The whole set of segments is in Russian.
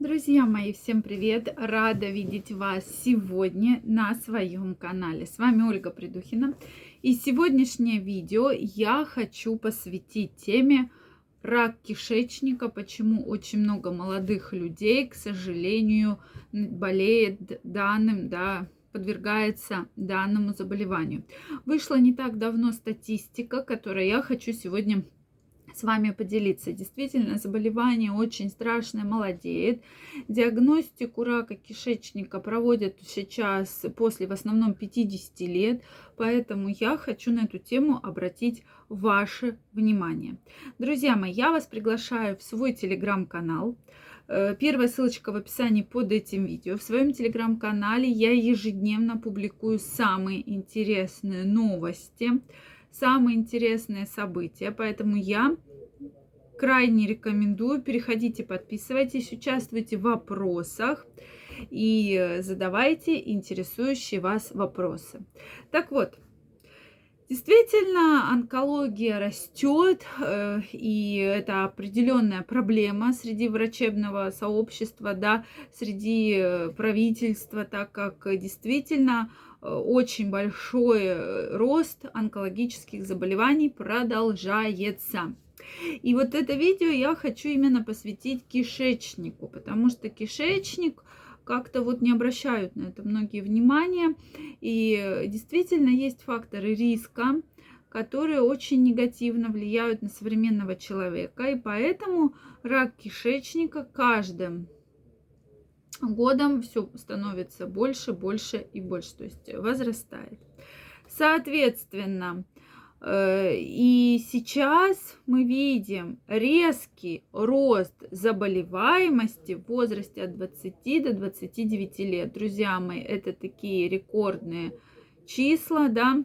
Друзья мои, всем привет! Рада видеть вас сегодня на своем канале. С вами Ольга Придухина. И сегодняшнее видео я хочу посвятить теме рак кишечника, почему очень много молодых людей, к сожалению, болеет данным, да, подвергается данному заболеванию. Вышла не так давно статистика, которую я хочу сегодня с вами поделиться. Действительно, заболевание очень страшное, молодеет. Диагностику рака кишечника проводят сейчас после в основном 50 лет, поэтому я хочу на эту тему обратить ваше внимание. Друзья мои, я вас приглашаю в свой телеграм-канал. Э, первая ссылочка в описании под этим видео. В своем телеграм-канале я ежедневно публикую самые интересные новости, самые интересные события. Поэтому я крайне рекомендую. Переходите, подписывайтесь, участвуйте в вопросах и задавайте интересующие вас вопросы. Так вот, Действительно, онкология растет, э, и это определенная проблема среди врачебного сообщества, да, среди э, правительства, так как действительно э, очень большой рост онкологических заболеваний продолжается. И вот это видео я хочу именно посвятить кишечнику, потому что кишечник как-то вот не обращают на это многие внимания. И действительно есть факторы риска, которые очень негативно влияют на современного человека. И поэтому рак кишечника каждым годом все становится больше, больше и больше, то есть возрастает. Соответственно, и сейчас мы видим резкий рост заболеваемости в возрасте от 20 до 29 лет. Друзья мои, это такие рекордные числа, да,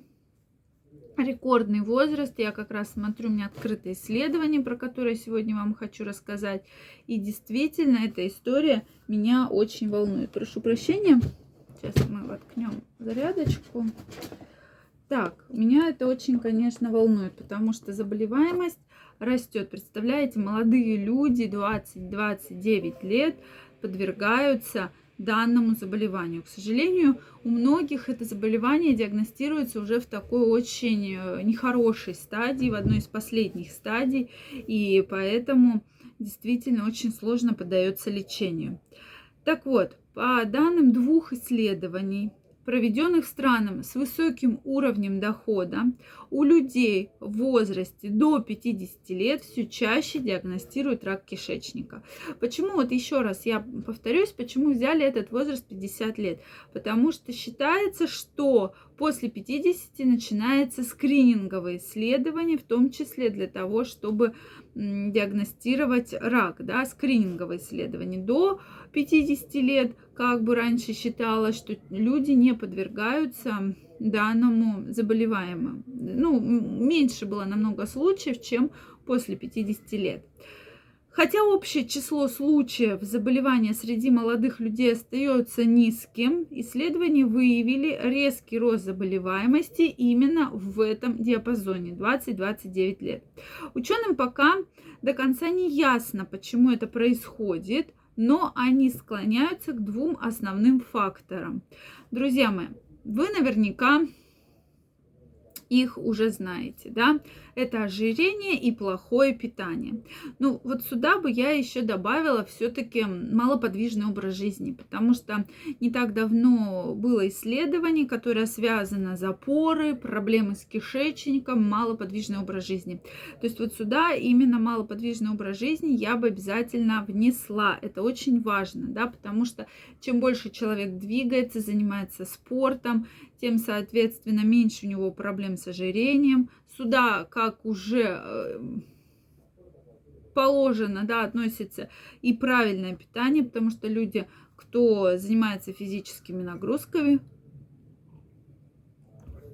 рекордный возраст. Я как раз смотрю, у меня открытое исследование, про которое сегодня вам хочу рассказать. И действительно, эта история меня очень волнует. Прошу прощения. Сейчас мы воткнем зарядочку. Так, меня это очень, конечно, волнует, потому что заболеваемость растет. Представляете, молодые люди 20-29 лет подвергаются данному заболеванию. К сожалению, у многих это заболевание диагностируется уже в такой очень э, нехорошей стадии, в одной из последних стадий, и поэтому действительно очень сложно поддается лечению. Так вот, по данным двух исследований, проведенных странам с высоким уровнем дохода, у людей в возрасте до 50 лет все чаще диагностируют рак кишечника. Почему, вот еще раз я повторюсь, почему взяли этот возраст 50 лет? Потому что считается, что после 50 начинается скрининговое исследование, в том числе для того, чтобы диагностировать рак, да, скрининговое исследование. До 50 лет, как бы раньше считалось, что люди не подвергаются данному заболеваемому. Ну, меньше было намного случаев, чем после 50 лет. Хотя общее число случаев заболевания среди молодых людей остается низким, исследования выявили резкий рост заболеваемости именно в этом диапазоне 20-29 лет. Ученым пока до конца не ясно, почему это происходит, но они склоняются к двум основным факторам. Друзья мои, вы наверняка их уже знаете, да, это ожирение и плохое питание. Ну, вот сюда бы я еще добавила все-таки малоподвижный образ жизни, потому что не так давно было исследование, которое связано запоры, проблемы с кишечником, малоподвижный образ жизни. То есть вот сюда именно малоподвижный образ жизни я бы обязательно внесла. Это очень важно, да, потому что чем больше человек двигается, занимается спортом, тем, соответственно, меньше у него проблем с ожирением. Сюда, как уже э, положено, да, относится и правильное питание, потому что люди, кто занимается физическими нагрузками,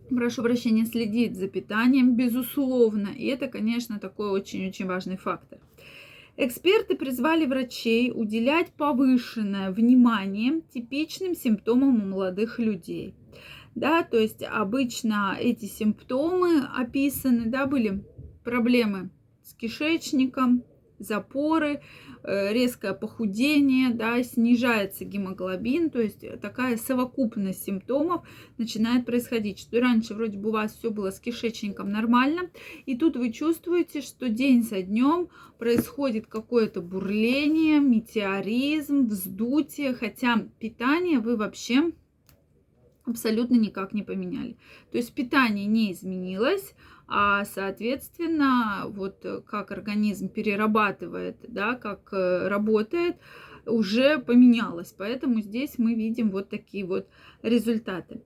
прошу прощения, следит за питанием, безусловно. И это, конечно, такой очень-очень важный фактор. Эксперты призвали врачей уделять повышенное внимание типичным симптомам у молодых людей да, то есть обычно эти симптомы описаны, да, были проблемы с кишечником, запоры, э, резкое похудение, да, снижается гемоглобин, то есть такая совокупность симптомов начинает происходить, что раньше вроде бы у вас все было с кишечником нормально, и тут вы чувствуете, что день за днем происходит какое-то бурление, метеоризм, вздутие, хотя питание вы вообще абсолютно никак не поменяли. То есть питание не изменилось, а соответственно, вот как организм перерабатывает, да, как э, работает, уже поменялось. Поэтому здесь мы видим вот такие вот результаты.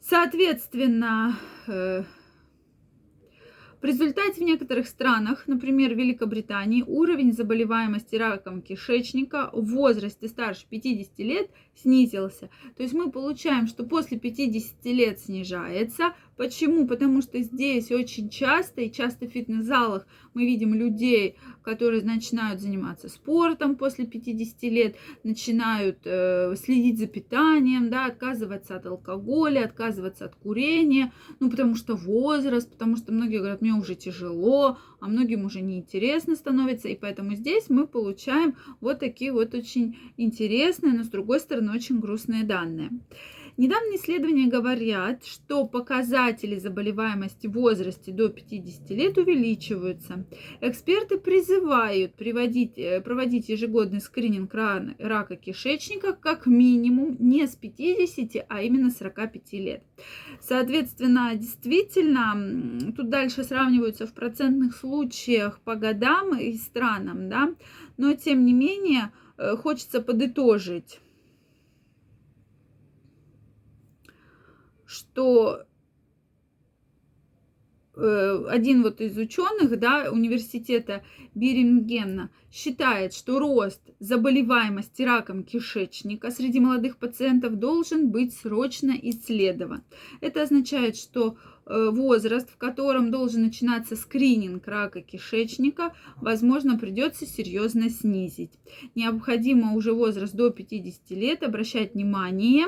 Соответственно, э, в результате в некоторых странах, например, в Великобритании, уровень заболеваемости раком кишечника в возрасте старше 50 лет снизился. То есть мы получаем, что после 50 лет снижается. Почему? Потому что здесь очень часто и часто в фитнес-залах мы видим людей, которые начинают заниматься спортом после 50 лет, начинают э, следить за питанием, да, отказываться от алкоголя, отказываться от курения, ну потому что возраст, потому что многие говорят, мне уже тяжело, а многим уже неинтересно становится, и поэтому здесь мы получаем вот такие вот очень интересные, но с другой стороны очень грустные данные. Недавние исследования говорят, что показатели заболеваемости в возрасте до 50 лет увеличиваются. Эксперты призывают приводить, э, проводить ежегодный скрининг рака кишечника как минимум не с 50, а именно 45 лет. Соответственно, действительно, тут дальше сравниваются в процентных случаях по годам и странам, да, но тем не менее э, хочется подытожить что э, один вот из ученых да, университета Бирингена считает, что рост заболеваемости раком кишечника среди молодых пациентов должен быть срочно исследован. Это означает, что э, возраст, в котором должен начинаться скрининг рака кишечника, возможно, придется серьезно снизить. Необходимо уже возраст до 50 лет обращать внимание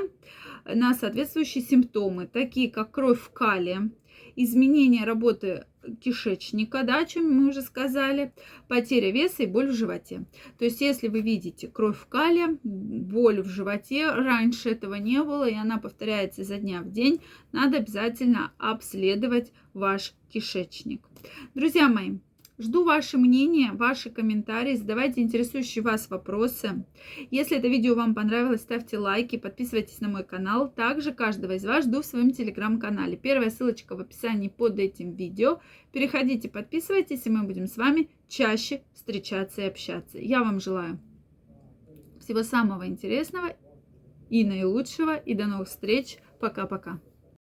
на соответствующие симптомы, такие как кровь в кале, изменение работы кишечника, да, о чем мы уже сказали, потеря веса и боль в животе. То есть, если вы видите кровь в кале, боль в животе, раньше этого не было, и она повторяется изо дня в день, надо обязательно обследовать ваш кишечник. Друзья мои, Жду ваше мнение, ваши комментарии, задавайте интересующие вас вопросы. Если это видео вам понравилось, ставьте лайки, подписывайтесь на мой канал. Также каждого из вас жду в своем телеграм-канале. Первая ссылочка в описании под этим видео. Переходите, подписывайтесь, и мы будем с вами чаще встречаться и общаться. Я вам желаю всего самого интересного и наилучшего. И до новых встреч. Пока-пока.